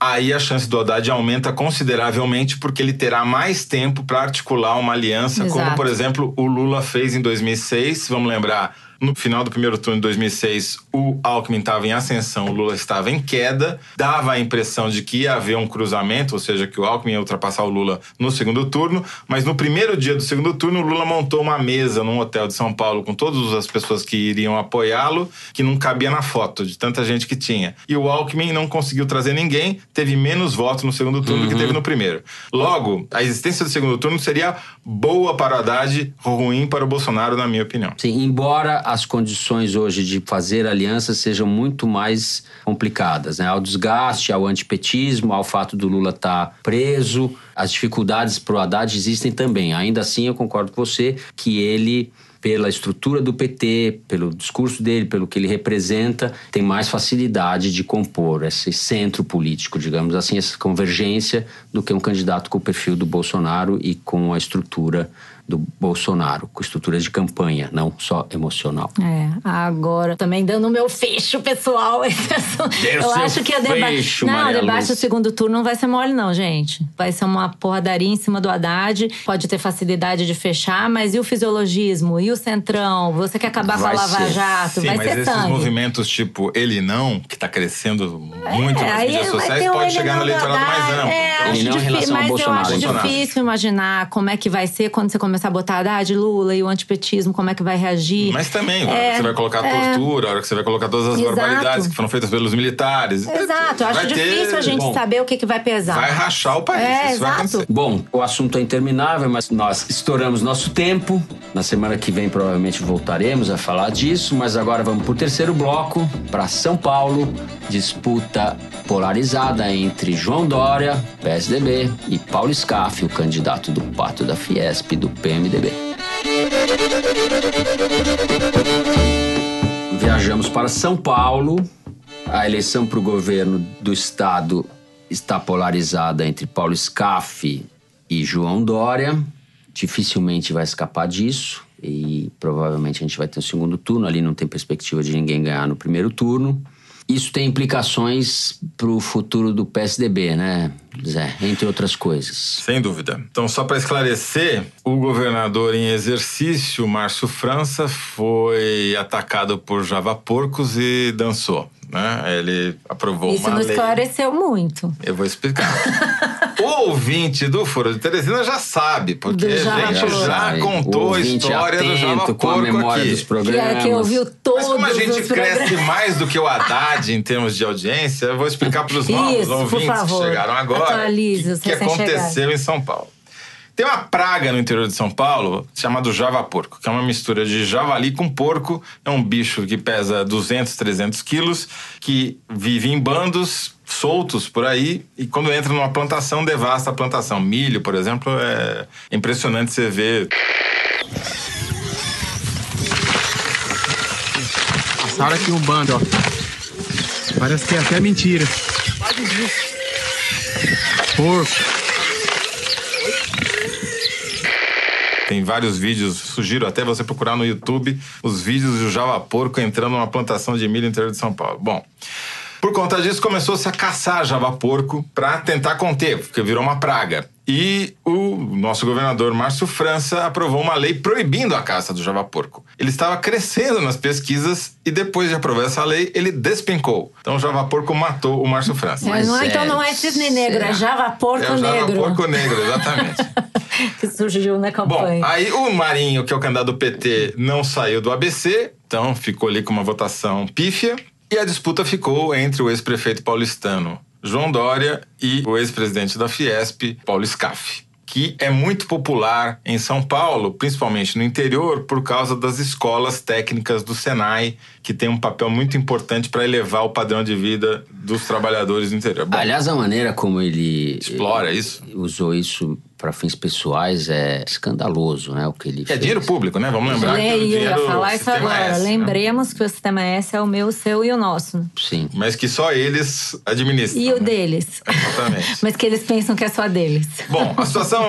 aí a chance do Haddad aumenta consideravelmente, porque ele terá mais tempo para articular uma aliança, como, Exato. por exemplo, o Lula fez em 2006. Vamos lembrar, no final do primeiro turno de 2006, o Alckmin estava em ascensão, o Lula estava em queda. Dava a impressão de que ia haver um cruzamento, ou seja, que o Alckmin ia ultrapassar o Lula no segundo turno. Mas no primeiro dia do segundo turno, o Lula montou uma mesa num hotel de São Paulo com todas as pessoas que iriam apoiá-lo, que não cabia na foto, de tanta gente que tinha. E o Alckmin não conseguiu trazer ninguém, teve menos votos no segundo turno do que teve no primeiro. Logo, a existência do segundo turno seria boa para o Haddad, ruim para o Bolsonaro, na minha opinião. Sim, embora as condições hoje de fazer alianças sejam muito mais complicadas, né? Ao desgaste, ao antipetismo, ao fato do Lula estar preso, as dificuldades para o Haddad existem também. Ainda assim, eu concordo com você que ele pela estrutura do PT, pelo discurso dele, pelo que ele representa, tem mais facilidade de compor esse centro político, digamos assim, essa convergência do que um candidato com o perfil do Bolsonaro e com a estrutura do Bolsonaro, com estrutura de campanha, não só emocional. É, agora também dando o meu fecho pessoal. eu acho que a debate. fecho, Não, Maria debate do segundo turno não vai ser mole, não, gente. Vai ser uma porradaria em cima do Haddad. Pode ter facilidade de fechar, mas e o fisiologismo? E o centrão? Você quer acabar Vai com a Lava ser. Jato? Sim, vai mas ser esses sangue. movimentos tipo ele não, que tá crescendo muito nas aí mídias sociais, um pode ele chegar no eleitorado mais amplo. É, Então, Ele não em difí- relação ao mas Bolsonaro. eu acho Bolsonaro. difícil imaginar como é que vai ser quando você começar a botar Haddad, Lula e o antipetismo, como é que vai reagir. Mas também, na hora É, que você vai colocar é. tortura, a hora que você vai colocar todas as Exato. barbaridades que foram feitas pelos militares. Exato, eu acho vai ter- difícil a gente bom, saber o que, que vai pesar. Vai rachar o país. É, isso vai exato. acontecer. Bom, o assunto é interminável, mas nós estouramos nosso tempo. Na semana que vem provavelmente voltaremos a falar disso, mas agora vamos para o terceiro bloco, para São Paulo, disputa polarizada entre João Dória, PSDB, e Paulo Scaff, o candidato do Pato da Fiesp do PMDB. Viajamos para São Paulo. A eleição para o governo do estado está polarizada entre Paulo Scaff e João Dória. Dificilmente vai escapar disso. E provavelmente a gente vai ter um segundo turno. Ali não tem perspectiva de ninguém ganhar no primeiro turno. Isso tem implicações para o futuro do PSDB, né, Zé? Entre outras coisas. Sem dúvida. Então, só para esclarecer, o governador em exercício, Márcio França, foi atacado por javaporcos e dançou. Né? Ele aprovou Isso uma não lei. esclareceu muito. Eu vou explicar. o ouvinte do Foro de Teresina já sabe, porque Do a gente Java já Porco. contou a história do Java com a Porco memória aqui. dos Que, programas. é, que ouviu todos Mas como a gente cresce programas. mais do que o Haddad em termos de audiência, eu vou explicar para os novos Isso, por ouvintes favor. que chegaram agora o que, que aconteceu em São Paulo. Tem uma praga no interior de São Paulo chamada java porco, que é uma mistura de javali com porco. É um bicho que pesa 200, 300 quilos, que vive em bandos soltos por aí e quando entra numa plantação devasta a plantação. Milho, por exemplo, é impressionante você ver Passaram aqui um bando, ó. Parece que é até mentira. Porco. Tem vários vídeos, sugiro até você procurar no YouTube os vídeos do Java Porco entrando numa plantação de milho no interior de São Paulo. Bom, por conta disso começou-se a caçar Java Porco para tentar conter, porque virou uma praga. E o nosso governador Márcio França aprovou uma lei proibindo a caça do Java Porco. Ele estava crescendo nas pesquisas e depois de aprovar essa lei, ele despencou. Então o Java Porco matou o Márcio França. É, não é- Mas então é- não é cisne negro, é Java Porco é o Negro. Porco Negro, exatamente. que surgiu na Bom, campanha. aí o Marinho, que é o candidato do PT, não saiu do ABC, então ficou ali com uma votação pífia. E a disputa ficou entre o ex-prefeito paulistano João Dória e o ex-presidente da Fiesp, Paulo Scaff. Que é muito popular em São Paulo, principalmente no interior, por causa das escolas técnicas do Senai, que tem um papel muito importante para elevar o padrão de vida dos trabalhadores do interior. Bom, Aliás, a maneira como ele explora isso. usou isso para fins pessoais é escandaloso, né? O que ele É fez. dinheiro público, né? Vamos lembrar Eu ia falar isso agora. S, né? Lembremos que o sistema S é o meu, o seu e o nosso. Sim. Mas que só eles administram. E o né? deles. Exatamente. Mas que eles pensam que é só deles. Bom, a situação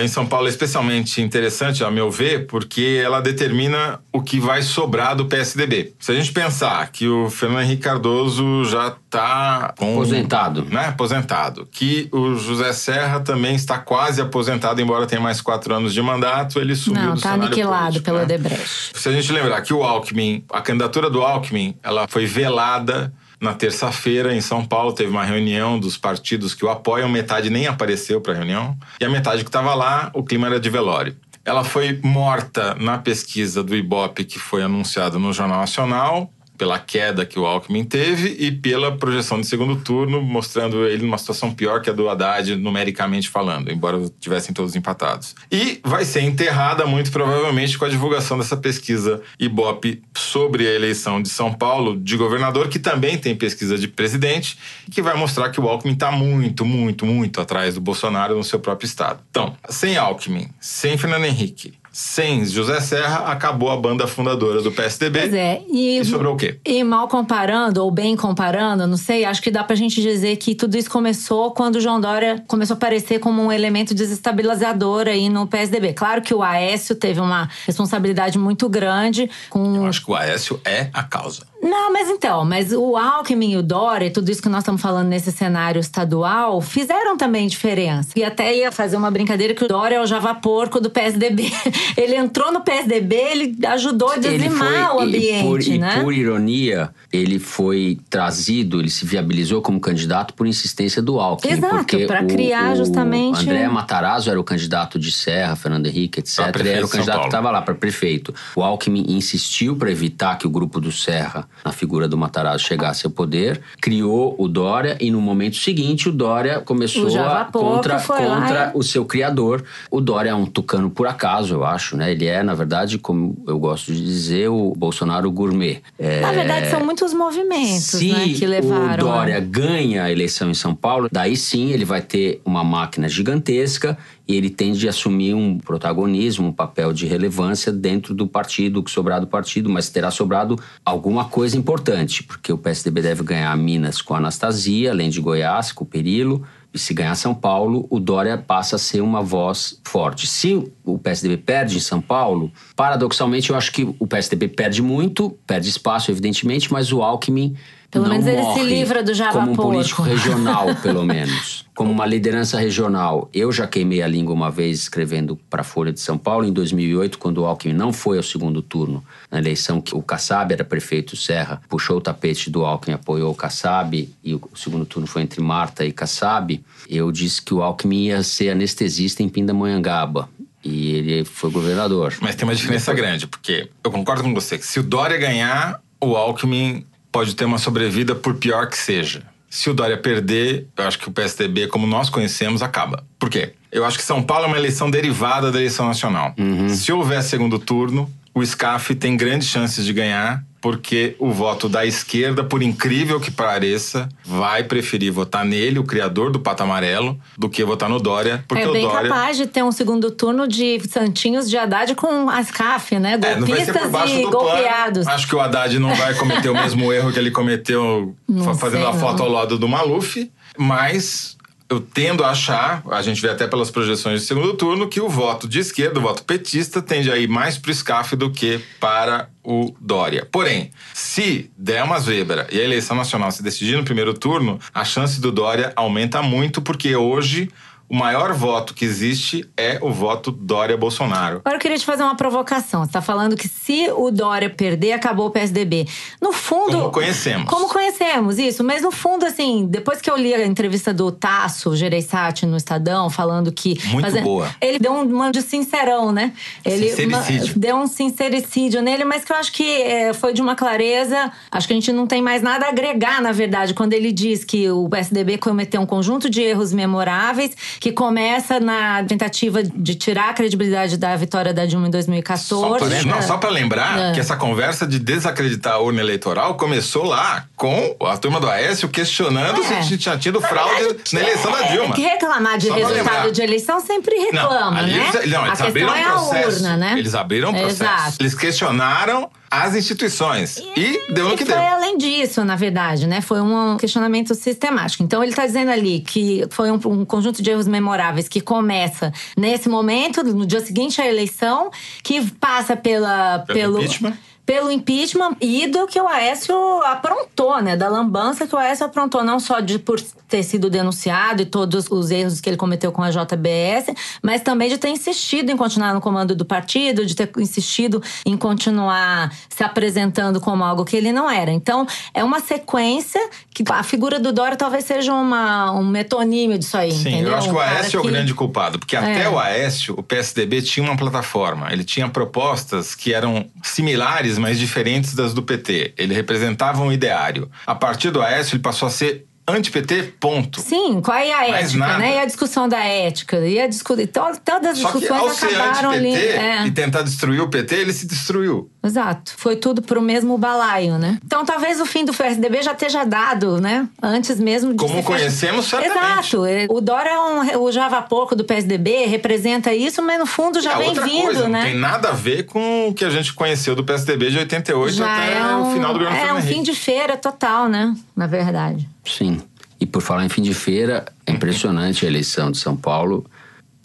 em São Paulo é especialmente interessante, a meu ver, porque ela determina o que vai sobrar do PSDB. Se a gente pensar que o Fernando Henrique Cardoso já está. Aposentado. Né? Aposentado. Que o José Serra também está quase aposentado, embora tenha mais quatro anos de mandato, ele sumiu Não, do tá aniquilado político, pelo né? Odebrecht. Se a gente lembrar que o Alckmin, a candidatura do Alckmin, ela foi velada na terça-feira em São Paulo, teve uma reunião dos partidos que o apoiam, metade nem apareceu para a reunião, e a metade que estava lá, o clima era de velório. Ela foi morta na pesquisa do Ibope que foi anunciada no Jornal Nacional, pela queda que o Alckmin teve e pela projeção de segundo turno, mostrando ele numa situação pior que a do Haddad, numericamente falando, embora tivessem todos empatados. E vai ser enterrada, muito provavelmente, com a divulgação dessa pesquisa Ibope sobre a eleição de São Paulo de governador, que também tem pesquisa de presidente, que vai mostrar que o Alckmin está muito, muito, muito atrás do Bolsonaro no seu próprio estado. Então, sem Alckmin, sem Fernando Henrique, Sem José Serra, acabou a banda fundadora do PSDB. Pois é. E, E sobrou o quê? E mal comparando, ou bem comparando, não sei, acho que dá pra gente dizer que tudo isso começou quando o João Dória começou a aparecer como um elemento desestabilizador aí no PSDB. Claro que o Aécio teve uma responsabilidade muito grande com. Eu acho que o Aécio é a causa. Não, mas então, mas o Alckmin e o Dória, tudo isso que nós estamos falando nesse cenário estadual, fizeram também diferença. E até ia fazer uma brincadeira que o Dória é o java porco do PSDB. Ele entrou no PSDB, ele ajudou a dizimar o e por, ambiente, e né? por ironia, ele foi trazido, ele se viabilizou como candidato por insistência do Alckmin. Exato, o- criar o justamente- André Matarazzo era o candidato de Serra, Fernando Henrique, etc. Ele era o candidato que estava lá para prefeito. O Alckmin insistiu para evitar que o grupo do Serra, na figura do Matarazzo, chegasse ao poder, criou o Dória e no momento seguinte o Dória começou O a contra, contra e- o seu criador. O Dória é um tucano por acaso, eu acho, né? Ele é, na verdade, como eu gosto de dizer, o Bolsonaro gourmet. É, Na verdade, são muitos movimentos se né, que levaram. o a- Dória ganha a eleição em São Paulo, daí sim ele vai ter uma máquina gigantesca e ele tende a assumir um protagonismo, um papel de relevância dentro do partido, que sobrar do partido, mas terá sobrado alguma coisa importante, porque o PSDB deve ganhar Minas com a Anastasia, além de Goiás, com o Perilo. E se ganhar São Paulo, o Dória passa a ser uma voz forte. Se o PSDB perde em São Paulo, paradoxalmente eu acho que o PSDB perde muito, perde espaço, evidentemente, mas o Alckmin Pelo não menos ele se morre livra do Java como um Porco. político regional, pelo menos. Como uma liderança regional. Eu já queimei a língua uma vez escrevendo para a Folha de São Paulo, em 2008, quando o Alckmin não foi ao segundo turno, na eleição que o Kassab era prefeito Serra, puxou o tapete do Alckmin, apoiou o Kassab, e o segundo turno foi entre Marta e Kassab. Eu disse que o Alckmin ia ser anestesista em Pindamonhangaba. E ele foi governador. Mas tem uma diferença grande, porque eu concordo com você que se o Dória ganhar, o Alckmin pode ter uma sobrevida por pior que seja. Se o Dória perder, eu acho que o PSDB, como nós conhecemos, acaba. Por quê? Eu acho que São Paulo é uma eleição derivada da eleição nacional. Se houver segundo turno, o SCAF tem grandes chances de ganhar, porque o voto da esquerda, por incrível que pareça, vai preferir votar nele, o criador do pato amarelo, do que votar no Dória, porque é o bem Dória capaz de ter um segundo turno de Santinhos de Haddad com Ascaf, né? É, Golpistas baixo e do golpeados. pano. Acho que o Haddad não vai cometer o mesmo erro que ele cometeu Não fa- fazendo sei, a foto não. ao lado do Maluf, mas eu tendo a achar, a gente vê até pelas projeções de segundo turno, que o voto de esquerda, o voto petista, tende a ir mais pro SCAF do que para o Dória. Porém, se der uma zebra e a eleição nacional se decidir no primeiro turno, a chance do Dória aumenta muito, porque hoje o maior voto que existe é o voto Dória-Bolsonaro. Agora eu queria te fazer uma provocação. Você está falando que se o Dória perder, acabou o PSDB. No fundo. Como conhecemos. Como conhecemos, isso. Mas no fundo, assim, depois que eu li a entrevista do Tasso Gereissati no Estadão, falando que. Muito boa. Ele deu um, de sincerão, né? Ele Sincericídio. deu um sincericídio nele, mas que eu acho que é, foi de uma clareza. Acho que a gente não tem mais nada a agregar, na verdade, quando ele diz que o PSDB cometeu um conjunto de erros memoráveis, que começa na tentativa de tirar a credibilidade da vitória da Dilma em 2014. Só pra, não, só pra lembrar É. que essa conversa de desacreditar a urna eleitoral começou lá com a turma do Aécio questionando É. se tinha tido fraude na eleição da Dilma. É que reclamar de Só resultado de eleição sempre reclama, ali né? Eles, não, eles a abriram um é a processo. urna, né? Eles abriram um processo. Exato. Eles questionaram as instituições. E, deu no E que foi deu. além disso, na verdade, né? Foi um questionamento sistemático. Então ele está dizendo ali que foi um, um conjunto de erros memoráveis que começa nesse momento, no dia seguinte à eleição, que passa pela, Pelo impeachment. Pelo impeachment e do que o Aécio aprontou, né? Da lambança que o Aécio aprontou, não só de por ter sido denunciado e todos os erros que ele cometeu com a JBS, mas também de ter insistido em continuar no comando do partido, de ter insistido em continuar se apresentando como algo que ele não era. Então, é uma sequência que a figura do Dória talvez seja uma, um metonímio disso aí, Sim, entendeu? eu acho que o Aécio é o grande culpado, porque até É. o Aécio, o PSDB tinha uma plataforma, ele tinha propostas que eram similares, mas diferentes das do PT. Ele representava um ideário. A partir do Aécio, ele passou a ser anti-PT, ponto. Sim, qual é a Mais ética, nada. né? E a discussão da ética, e a discu... to- todas as Só que ao discussões ser acabaram ali. é. e tentar destruir o PT, ele se destruiu. Exato. Foi tudo pro mesmo balaio, né? Então talvez o fim do PSDB já esteja dado, né? Antes mesmo de Como ser fech- conhecemos, certamente. Exato. O Dória é um, o Java Porco do PSDB, representa isso, mas no fundo já é vem vindo, né? não tem nada a ver com o que a gente conheceu do PSDB de 88 já até é um, o final do governo É um Fernando fim Henrique. de feira total, né? Na verdade. Sim. E por falar em fim de feira, é impressionante a eleição de São Paulo.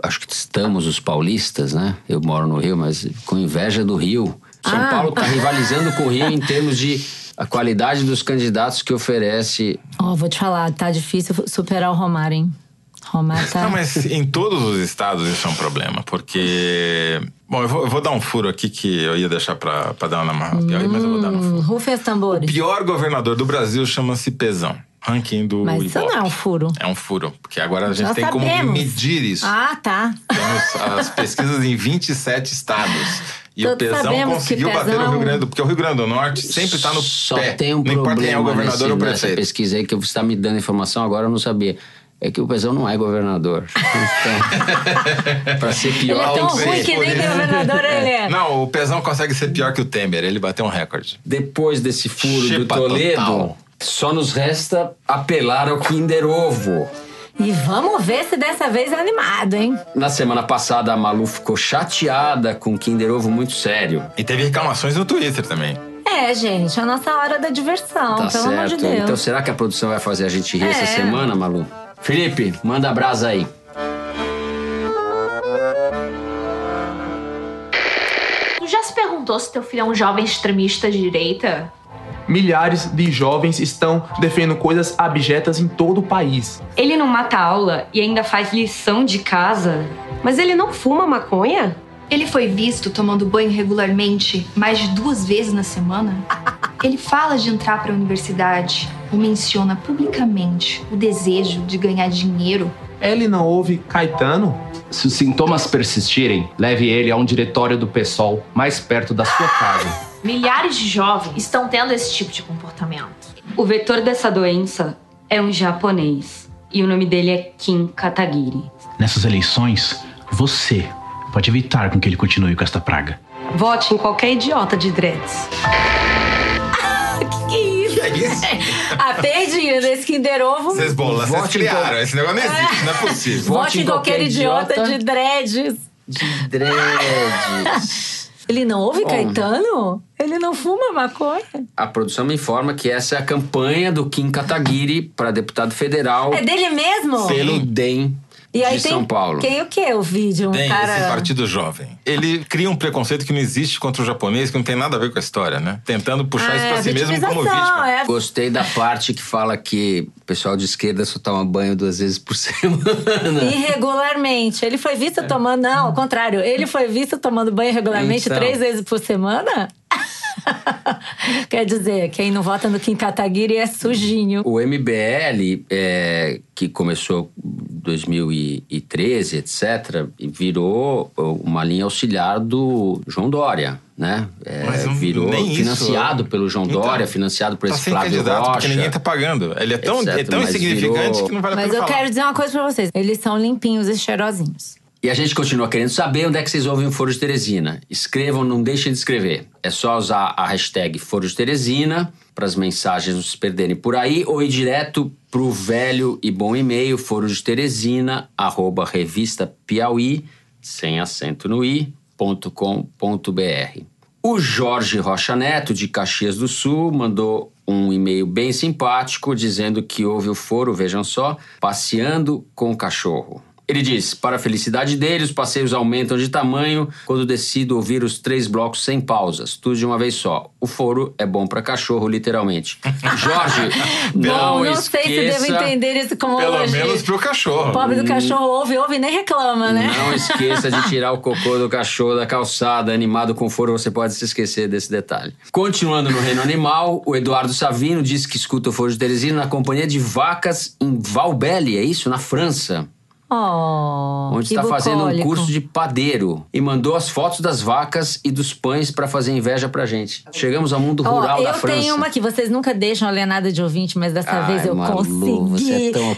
Acho que estamos os paulistas, né? Eu moro no Rio, mas com inveja do Rio. São Ah. Paulo está rivalizando com o Rio em termos de a qualidade dos candidatos que oferece. Ó, vou te falar, tá difícil superar o Romário, hein? Romário tá. Não, mas em todos os estados isso é um problema, porque. Bom, eu vou, eu vou dar um furo aqui que eu ia deixar pra, pra dar uma pior, mas eu vou dar furo. Hum, Rufem os O tambores. pior governador do Brasil chama-se Pezão. Ranking do Mas isso não é um furo. É um furo, porque agora a gente Já tem como sabemos. medir isso. Ah, tá. Temos as pesquisas em 27 estados. E o Todos Pezão sabemos conseguiu que bater Pezão o é Rio um- Grande do Porque o Rio Grande do Norte sempre está no Só pé. tem um não importa quem é o problema governador nesse, ou o nessa prefeito. pesquisa aí que você está me dando informação agora, eu não sabia. É que o Pezão não é governador. Então, para ser Ele pior, é tem tão ruim que nem governador ele é. Não, o Pezão consegue ser pior que o Temer. Ele bateu um recorde. Depois desse furo do Toledo, total. Só nos resta apelar ao Kinder Ovo. E vamos ver se dessa vez é animado, hein? Na semana passada, a Malu ficou chateada com o Kinder Ovo muito sério. E teve reclamações no Twitter também. É, gente, a nossa hora da diversão, Tá pelo amor de certo? Deus. Então será que a produção vai fazer a gente rir essa É. semana, Malu? Felipe, manda a brasa aí. Tu já se perguntou se teu filho é um jovem extremista de direita? Milhares de jovens estão defendendo coisas abjetas em todo o país. Ele não mata aula e ainda faz lição de casa? Mas ele não fuma maconha? Ele foi visto tomando banho regularmente mais de duas vezes na semana. Ele fala de entrar para a universidade e menciona publicamente o desejo de ganhar dinheiro. Ele não ouve Caetano? Se os sintomas persistirem, leve ele a um diretório do PSOL mais perto da sua casa. Milhares de jovens estão tendo esse tipo de comportamento. O vetor dessa doença é um japonês e o nome dele é Kim Kataguiri. Nessas eleições, você pode evitar com que ele continue com esta praga. Vote em qualquer idiota de dreads. Que isso? Que é isso? A perdida desse Kinder Ovo. Vocês bolas, vocês Vote em criaram. Esse negócio não existe, não é possível. Vote em qualquer idiota, de dreads. De dreads. Ele não ouve Bom. Caetano? Ele não fuma maconha? A produção me informa que essa é a campanha do Kim Kataguiri para deputado federal É dele mesmo? pelo DEM E aí de tem São Paulo. quem o quê? O vídeo? Um Tem cara... esse partido jovem. Ele cria um preconceito que não existe contra o japonês, que não tem nada a ver com a história, né? Tentando puxar Ah, isso pra é, si mesmo como vítima. é. Gostei da parte que fala que o pessoal de esquerda só toma banho duas vezes por semana. Irregularmente. Ele foi visto tomando. Não, ao contrário. Ele foi visto tomando banho regularmente Então. três vezes por semana? Quer dizer, quem não vota no Kim Kataguiri é sujinho. O MBL, é, que começou em 2013, etc., e virou uma linha auxiliar do João Dória, né? É, Mas não- virou nem isso. financiado pelo João Então, Dória, financiado por Tá esse sem Flávio candidato Rocha. porque ninguém tá pagando. Ele é tão, é etc., tão mas insignificante virou- que não vale a Mas pena eu falar. quero dizer uma coisa pra vocês. Eles são limpinhos e cheirosinhos. E a gente continua querendo saber onde é que vocês ouvem o Foro de Teresina. Escrevam, não deixem de escrever. É só usar a hashtag Foro de Teresina para as mensagens não se perderem por aí ou ir direto pro velho e bom e-mail foro de Teresina, arroba revista Piauí, sem acento no i, ponto com ponto br. O Jorge Rocha Neto, de Caxias do Sul, mandou um e-mail bem simpático dizendo que houve o foro, vejam só, passeando com o cachorro. Ele diz: Para a felicidade dele, os passeios aumentam de tamanho quando decido ouvir os três blocos sem pausas, tudo de uma vez só. O foro é bom para cachorro, literalmente. Jorge, não, Bom, não sei se esqueça, devo entender isso como Pelo elogio. menos pro cachorro. O pobre do cachorro ouve, ouve e nem reclama, né? Não esqueça de tirar o cocô do cachorro da calçada. Animado com foro, você pode se esquecer desse detalhe. Continuando no reino animal, o Eduardo Savino diz que escuta o foro de Teresina na companhia de vacas em Valbelle, é isso? Na França. Oh, onde está fazendo um curso de padeiro e mandou as fotos das vacas e dos pães para fazer inveja pra gente. Chegamos ao mundo rural da eu França. tenho uma que vocês nunca deixam eu ler nada de ouvinte, mas dessa Ai, vez eu Malu, consegui. você é tão Não, eu,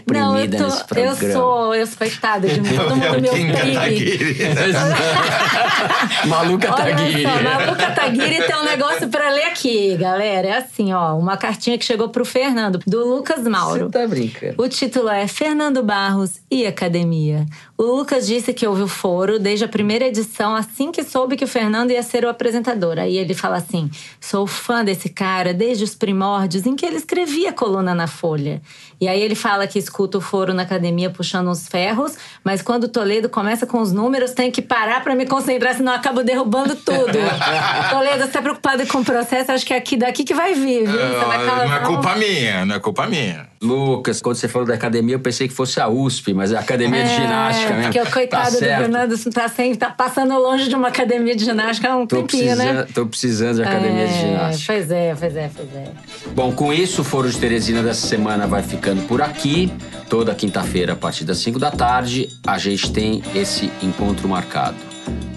oprimida tô, nesse eu programa. sou, eu sou coitada de mim, todo mundo me oprime. Maluca Olha Taguiri. só, Maluca Taguiri tem um negócio pra ler aqui, galera. É assim, ó, uma cartinha que chegou pro Fernando, do Lucas Mauro. Você tá brincando. O título é Fernando Barros e Academia pandemia. O Lucas disse que ouve o foro desde a primeira edição, assim que soube que o Fernando ia ser o apresentador. Aí ele fala assim: sou fã desse cara desde os primórdios em que ele escrevia coluna na Folha. E aí ele fala que escuta o foro na academia puxando uns ferros, mas quando o Toledo começa com os números, tem que parar pra me concentrar, senão eu acabo derrubando tudo. Toledo, você tá preocupado com o processo? Acho que é aqui daqui que vai vir, viu? Você vai não é culpa minha, não é culpa minha. Lucas, quando você falou da academia, eu pensei que fosse a USP, mas é a academia de É, ginástica mesmo. Porque o coitado tá do. Fernando tá, sem, tá passando longe de uma academia de ginástica há um Tô tempinho, né? tô precisando de academia de É, ginástica. Pois é, pois é, pois é. Bom, com isso, o Foro de Teresina dessa semana vai ficando por aqui. Toda quinta-feira, a partir das 5 da tarde, a gente tem esse encontro marcado.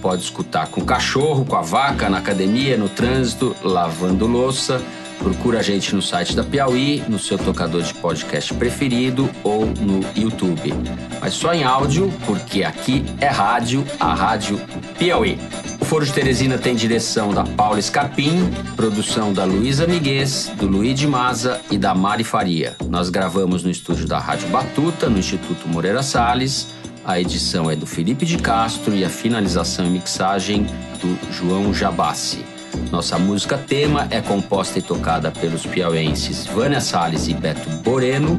Pode escutar com o cachorro, com a vaca, na academia, no trânsito, lavando louça. Procura a gente no site da Piauí, no seu tocador de podcast preferido ou no YouTube. Mas só em áudio, porque aqui é rádio, a Rádio Piauí. O Foro de Teresina tem direção da Paula Scarpim, produção da Luísa Miguez, do Luigi Maza e da Mari Faria. Nós gravamos no estúdio da Rádio Batuta, no Instituto Moreira Salles. A edição é do Felipe de Castro e a finalização e mixagem do João Jabassi. Nossa música tema é composta e tocada pelos piauenses Vânia Salles e Beto Boreno.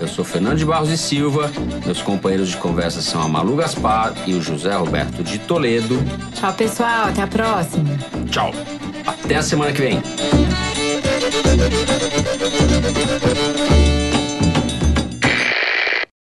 Eu sou Fernando de Barros e Silva. Meus companheiros de conversa são a Malu Gaspar e o José Roberto de Toledo. Tchau, pessoal. Até a próxima. Tchau. Até a semana que vem.